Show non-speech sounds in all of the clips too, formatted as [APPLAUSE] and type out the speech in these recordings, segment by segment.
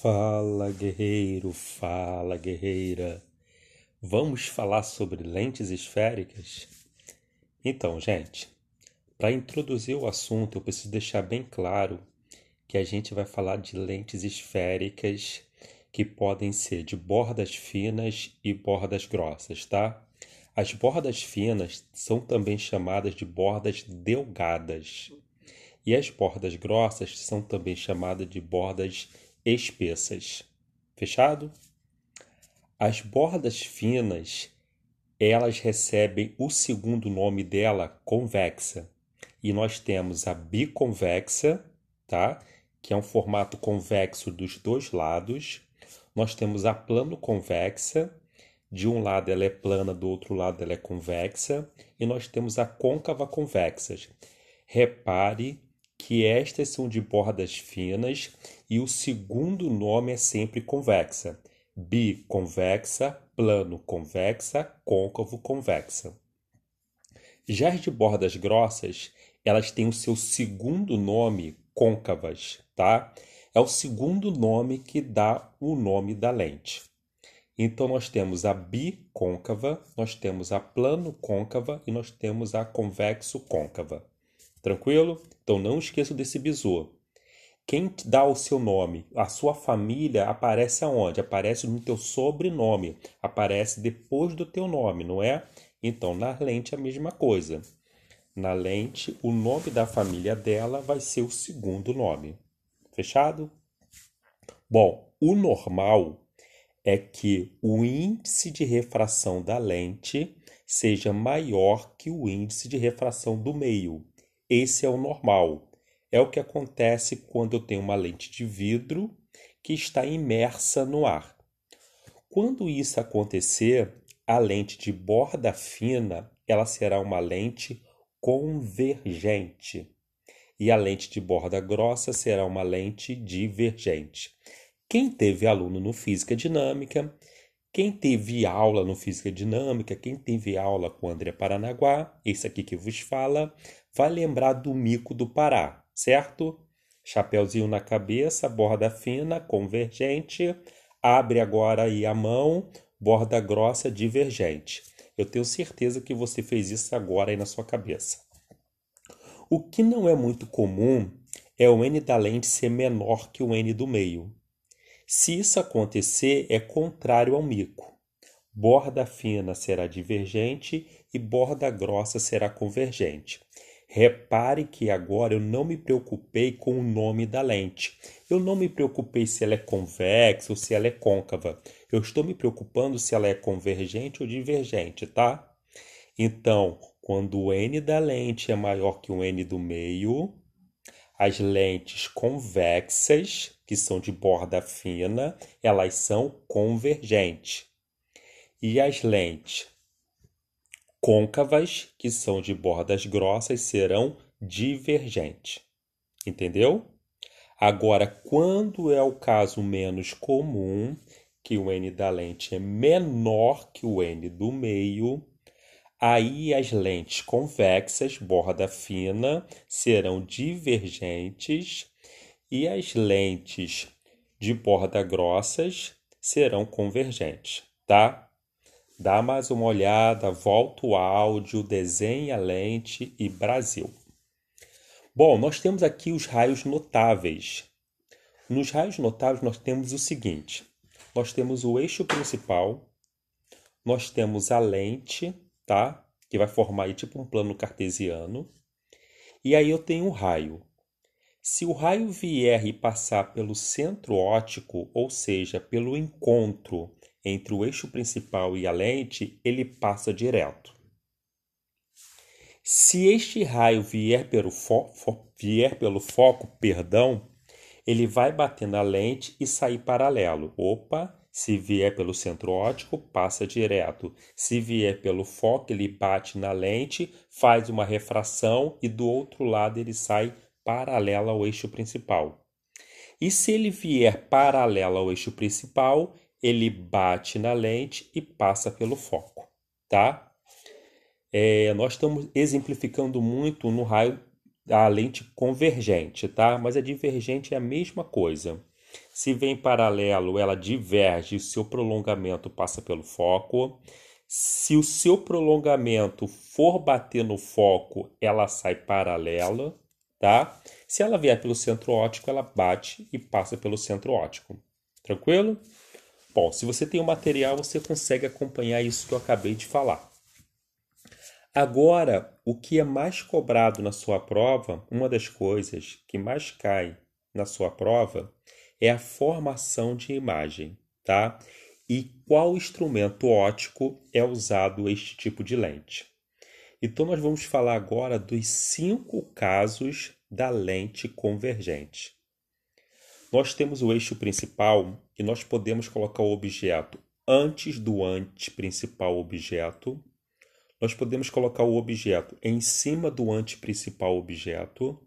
Fala guerreiro, fala guerreira. Vamos falar sobre lentes esféricas? Então, gente, para introduzir o assunto, eu preciso deixar bem claro que a gente vai falar de lentes esféricas que podem ser de bordas finas e bordas grossas, tá? As bordas finas são também chamadas de bordas delgadas. E as bordas grossas são também chamadas de bordas espessas. Fechado? As bordas finas, elas recebem o segundo nome dela, convexa. E nós temos a biconvexa, tá? Que é um formato convexo dos dois lados. Nós temos a plano convexa, de um lado ela é plana, do outro lado ela é convexa, e nós temos a côncava convexa. Repare que estas são de bordas finas e o segundo nome é sempre convexa. Biconvexa, plano convexa, côncavo convexa. Já as de bordas grossas, elas têm o seu segundo nome, côncavas, tá? É o segundo nome que dá o nome da lente. Então nós temos a bicôncava, nós temos a plano côncava e nós temos a convexo côncava. Tranquilo? Então não esqueça desse bizu. Quem dá o seu nome, a sua família aparece aonde? Aparece no teu sobrenome, aparece depois do teu nome, não é? Então na lente a mesma coisa. Na lente, o nome da família dela vai ser o segundo nome. Fechado? Bom, o normal é que o índice de refração da lente seja maior que o índice de refração do meio. Esse é o normal. É o que acontece quando eu tenho uma lente de vidro que está imersa no ar. Quando isso acontecer, a lente de borda fina, ela será uma lente convergente. E a lente de borda grossa será uma lente divergente. Quem teve aluno no Física Dinâmica, quem teve aula no Física Dinâmica, quem teve aula com André Paranaguá, esse aqui que vos fala, vai lembrar do mico do Pará, certo? Chapeuzinho na cabeça, borda fina, convergente. Abre agora aí a mão, borda grossa, divergente. Eu tenho certeza que você fez isso agora aí na sua cabeça. O que não é muito comum é o N da lente ser menor que o N do meio. Se isso acontecer, é contrário ao mico. Borda fina será divergente e borda grossa será convergente. Repare que agora eu não me preocupei com o nome da lente. Eu não me preocupei se ela é convexa ou se ela é côncava. Eu estou me preocupando se ela é convergente ou divergente, tá? Então, quando o n da lente é maior que o n do meio, as lentes convexas, que são de borda fina, elas são convergentes. E as lentes côncavas, que são de bordas grossas, serão divergentes. Entendeu? Agora, quando é o caso menos comum, que o n da lente é menor que o n do meio, aí as lentes convexas, borda fina, serão divergentes e as lentes de borda grossas serão convergentes, tá? Dá mais uma olhada, volta o áudio, desenha a lente e Brasil. Bom, nós temos aqui os raios notáveis. Nos raios notáveis nós temos o seguinte: nós temos o eixo principal, nós temos a lente, tá? Que vai formar aí tipo um plano cartesiano. E aí eu tenho o raio. Se o raio vier e passar pelo centro óptico, ou seja, pelo encontro entre o eixo principal e a lente, ele passa direto. Se este raio vier pelo, fo vier pelo foco, perdão, ele vai bater na lente e sair paralelo. Opa, se vier pelo centro óptico, passa direto. Se vier pelo foco, ele bate na lente, faz uma refração e do outro lado ele sai paralelo ao eixo principal. E se ele vier paralelo ao eixo principal, ele bate na lente e passa pelo foco, tá? É, nós estamos exemplificando muito no raio da lente convergente, tá? Mas a divergente é a mesma coisa. Se vem paralelo, ela diverge o seu prolongamento passa pelo foco. Se o seu prolongamento for bater no foco, ela sai paralela, tá? Se ela vier pelo centro óptico, ela bate e passa pelo centro óptico. Tranquilo? Bom, se você tem o material, você consegue acompanhar isso que eu acabei de falar. Agora, o que é mais cobrado na sua prova, uma das coisas que mais cai na sua prova é a formação de imagem, tá? E qual instrumento óptico é usado este tipo de lente. Então, nós vamos falar agora dos cinco casos da lente convergente. Nós temos o eixo principal e nós podemos colocar o objeto antes do anteprincipal objeto. Nós podemos colocar o objeto em cima do anteprincipal objeto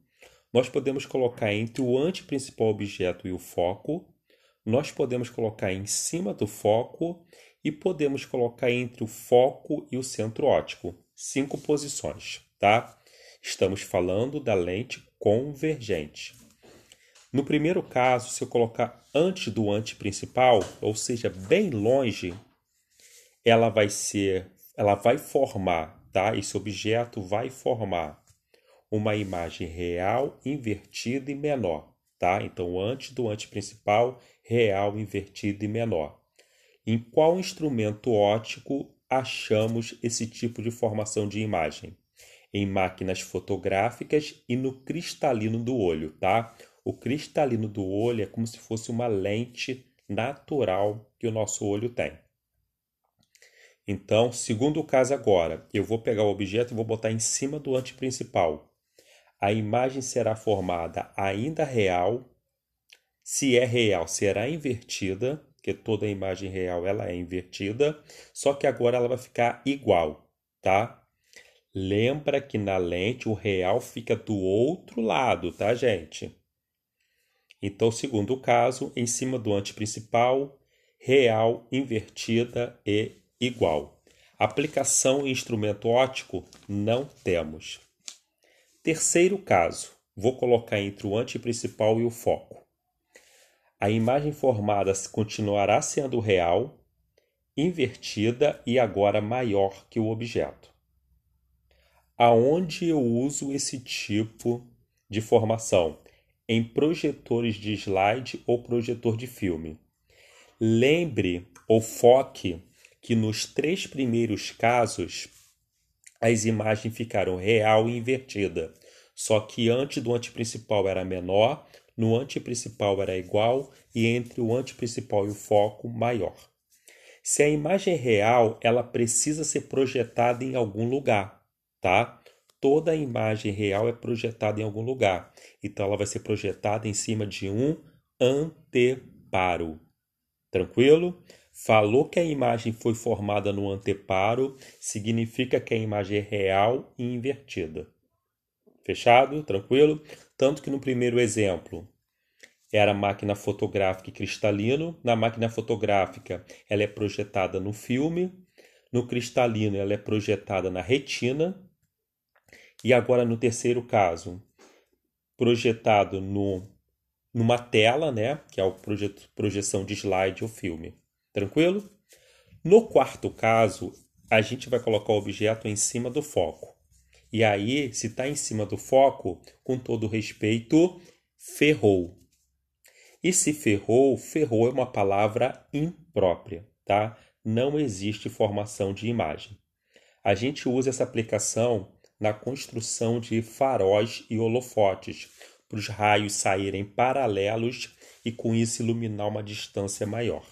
nós podemos colocar entre o anteprincipal objeto e o foco, nós podemos colocar em cima do foco e podemos colocar entre o foco e o centro óptico. Cinco posições, tá? Estamos falando da lente convergente. No primeiro caso, se eu colocar antes do anteprincipal, ou seja, bem longe, ela vai ser, ela vai formar, tá? Esse objeto vai formar uma imagem real invertida e menor, tá? Então, antes do anteprincipal, real invertido e menor. Em qual instrumento óptico achamos esse tipo de formação de imagem? Em máquinas fotográficas e no cristalino do olho, tá? O cristalino do olho é como se fosse uma lente natural que o nosso olho tem. Então, segundo caso agora, eu vou pegar o objeto e vou botar em cima do anteprincipal a imagem será formada ainda real. Se é real, será invertida, porque toda imagem real ela é invertida, só que agora ela vai ficar igual, tá? Lembra que na lente o real fica do outro lado, tá, gente? Então, segundo caso, em cima do anteprincipal, real, invertida e igual. Aplicação em instrumento óptico não temos. Terceiro caso, vou colocar entre o anteprincipal e o foco. A imagem formada continuará sendo real, invertida e agora maior que o objeto. Aonde eu uso esse tipo de formação? Em projetores de slide ou projetor de filme. Lembre ou foque que nos três primeiros casos as imagens ficaram real e invertida. Só que antes do anteprincipal era menor, no anteprincipal era igual e entre o anteprincipal e o foco maior. Se a imagem é real, ela precisa ser projetada em algum lugar, tá? Toda imagem real é projetada em algum lugar. Então ela vai ser projetada em cima de um anteparo. Tranquilo? Falou que a imagem foi formada no anteparo, significa que a imagem é real e invertida. Fechado? Tranquilo? Tanto que no primeiro exemplo era máquina fotográfica e cristalino. Na máquina fotográfica, ela é projetada no filme. No cristalino, ela é projetada na retina. E agora, no terceiro caso, projetado no, numa tela, né? Que é a projeção de slide ou filme. Tranquilo? No quarto caso, a gente vai colocar o objeto em cima do foco. E aí, se está em cima do foco, com todo respeito, ferrou. E se ferrou, ferrou é uma palavra imprópria, tá? Não existe formação de imagem. A gente usa essa aplicação na construção de faróis e holofotes, para os raios saírem paralelos e com isso iluminar uma distância maior.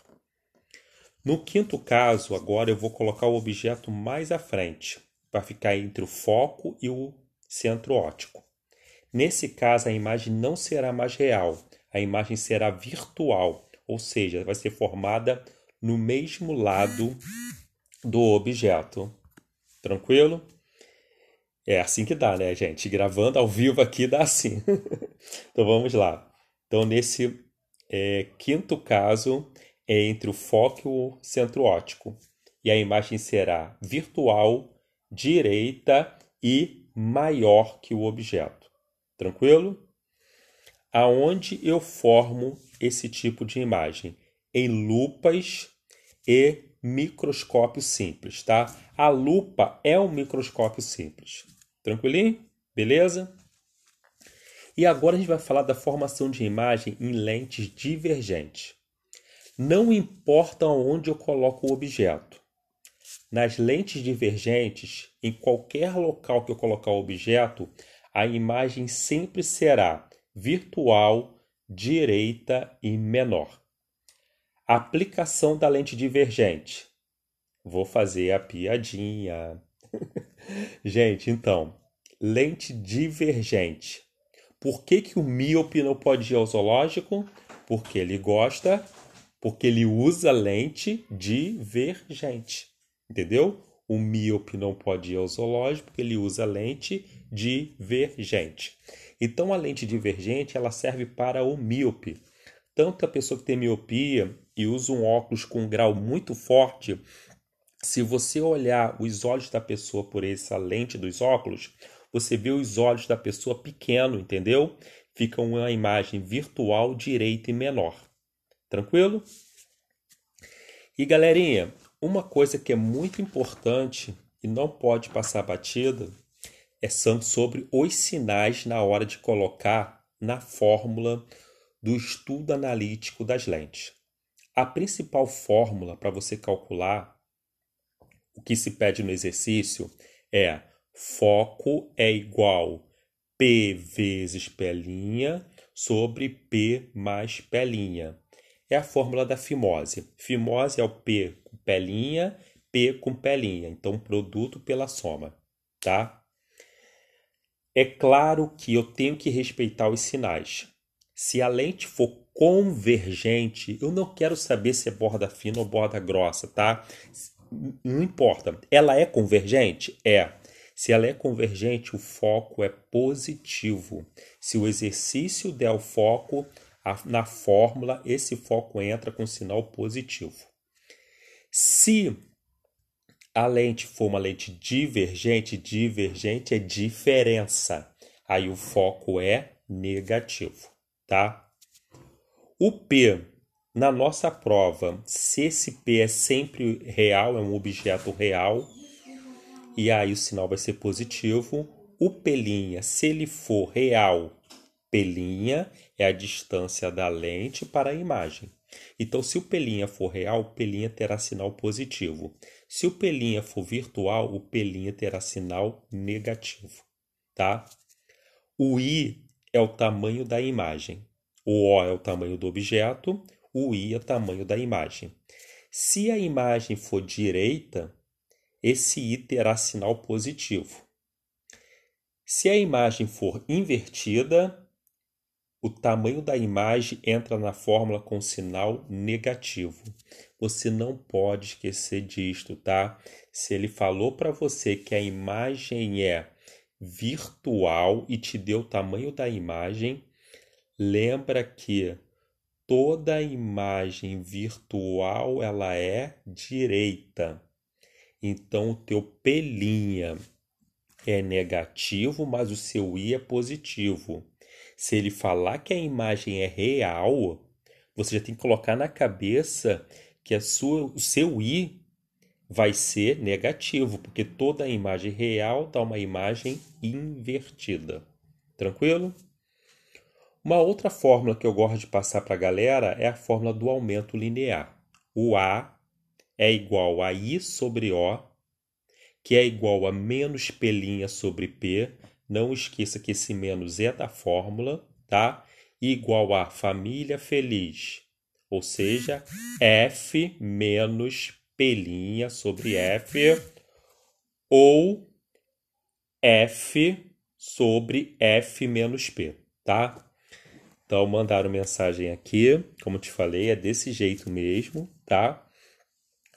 No quinto caso, agora eu vou colocar o objeto mais à frente, para ficar entre o foco e o centro óptico. Nesse caso, a imagem não será mais real, a imagem será virtual, ou seja, vai ser formada no mesmo lado do objeto. Tranquilo? É assim que dá, né, gente? Gravando ao vivo aqui dá assim. [LAUGHS] então vamos lá. Então, nesse é, quinto caso, é entre o foco e o centro óptico. E a imagem será virtual, direita e maior que o objeto. Tranquilo? Aonde eu formo esse tipo de imagem? Em lupas e microscópio simples, tá? A lupa é um microscópio simples. Tranquilinho? Beleza? E agora a gente vai falar da formação de imagem em lentes divergentes. Não importa onde eu coloco o objeto. Nas lentes divergentes, em qualquer local que eu colocar o objeto, a imagem sempre será virtual, direita e menor. Aplicação da lente divergente. Vou fazer a piadinha. [LAUGHS] Gente, então, lente divergente. Por que, que o míope não pode ir ao zoológico? Porque ele gosta, porque ele usa lente divergente. Entendeu? O míope não pode ir ao zoológico porque ele usa lente divergente. Então a lente divergente ela serve para o míope. Tanto a pessoa que tem miopia e usa um óculos com um grau muito forte, se você olhar os olhos da pessoa por essa lente dos óculos, você vê os olhos da pessoa pequeno, entendeu? Fica uma imagem virtual direita e menor. Tranquilo? E galerinha, uma coisa que é muito importante e não pode passar batida é sobre os sinais na hora de colocar na fórmula do estudo analítico das lentes. A principal fórmula para você calcular o que se pede no exercício é foco é igual P vezes P' sobre P mais P'. É a fórmula da fimose. Fimose é o P com P', P com P'. Então, produto pela soma, tá? É claro que eu tenho que respeitar os sinais. Se a lente for convergente, eu não quero saber se é borda fina ou borda grossa, tá? Não importa. Ela é convergente? É. Se ela é convergente, o foco é positivo. Se o exercício der o foco na fórmula, esse foco entra com sinal positivo. Se a lente for uma lente divergente, divergente é diferença. Aí o foco é negativo, tá? O P, na nossa prova, se esse P é sempre real, é um objeto real, e aí o sinal vai ser positivo. O P', se ele for real, P' é a distância da lente para a imagem. Então, se o P' for real, o P' terá sinal positivo. Se o P' for virtual, o P' terá sinal negativo, tá? O I é o tamanho da imagem. O O é o tamanho do objeto, o I é o tamanho da imagem. Se a imagem for direita, esse I terá sinal positivo. Se a imagem for invertida, o tamanho da imagem entra na fórmula com sinal negativo. Você não pode esquecer disto, tá? Se ele falou para você que a imagem é virtual e te deu o tamanho da imagem, Lembra que toda imagem virtual ela é direita. Então o teu pelinha é negativo, mas o seu i é positivo. Se ele falar que a imagem é real, você já tem que colocar na cabeça que a sua, o seu i vai ser negativo, porque toda imagem real dá uma imagem invertida. Tranquilo? Uma outra fórmula que eu gosto de passar para a galera é a fórmula do aumento linear. O A é igual a I sobre O, que é igual a menos P' sobre P. Não esqueça que esse menos é da fórmula, tá? Igual a família feliz, ou seja, F menos P' sobre F, ou F sobre F menos P, tá? Então, mandaram mensagem aqui, como te falei, é desse jeito mesmo, tá?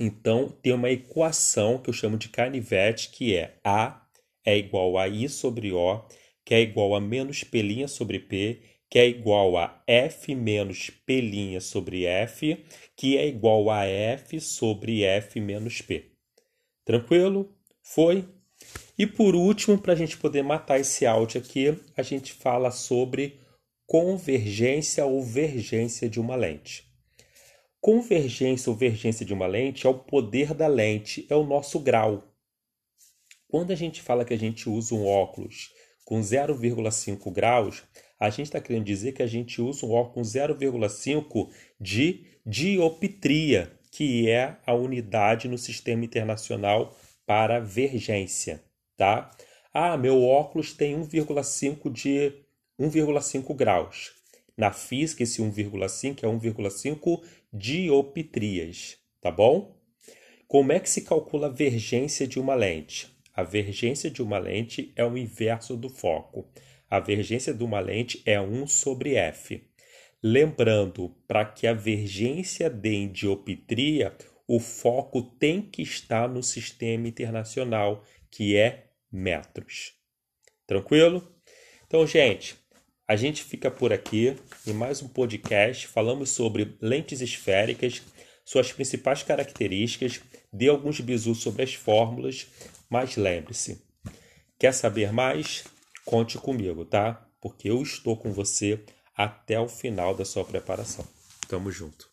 Então, tem uma equação que eu chamo de canivete, que é A é igual a I sobre O, que é igual a menos P' sobre P, que é igual a F menos P' sobre F, que é igual a F sobre F menos P. Tranquilo? Foi? E por último, para a gente poder matar esse áudio aqui, a gente fala sobre convergência ou vergência de uma lente. Convergência ou vergência de uma lente é o poder da lente, é o nosso grau. Quando a gente fala que a gente usa um óculos com 0,5 graus, a gente está querendo dizer que a gente usa um óculos com 0,5 de dioptria, que é a unidade no sistema internacional para vergência, tá? Ah, meu óculos tem 1,5 de 1,5 graus. Na física, esse 1,5 é 1,5 dioptrias, tá bom? Como é que se calcula a vergência de uma lente? A vergência de uma lente é o inverso do foco. A vergência de uma lente é 1 sobre f. Lembrando, para que a vergência dê em dioptria, o foco tem que estar no sistema internacional, que é metros. Tranquilo? Então, gente, a gente fica por aqui em mais um podcast. Falamos sobre lentes esféricas, suas principais características, dei alguns bisus sobre as fórmulas, mas lembre-se, quer saber mais? Conte comigo, tá? Porque eu estou com você até o final da sua preparação. Tamo junto.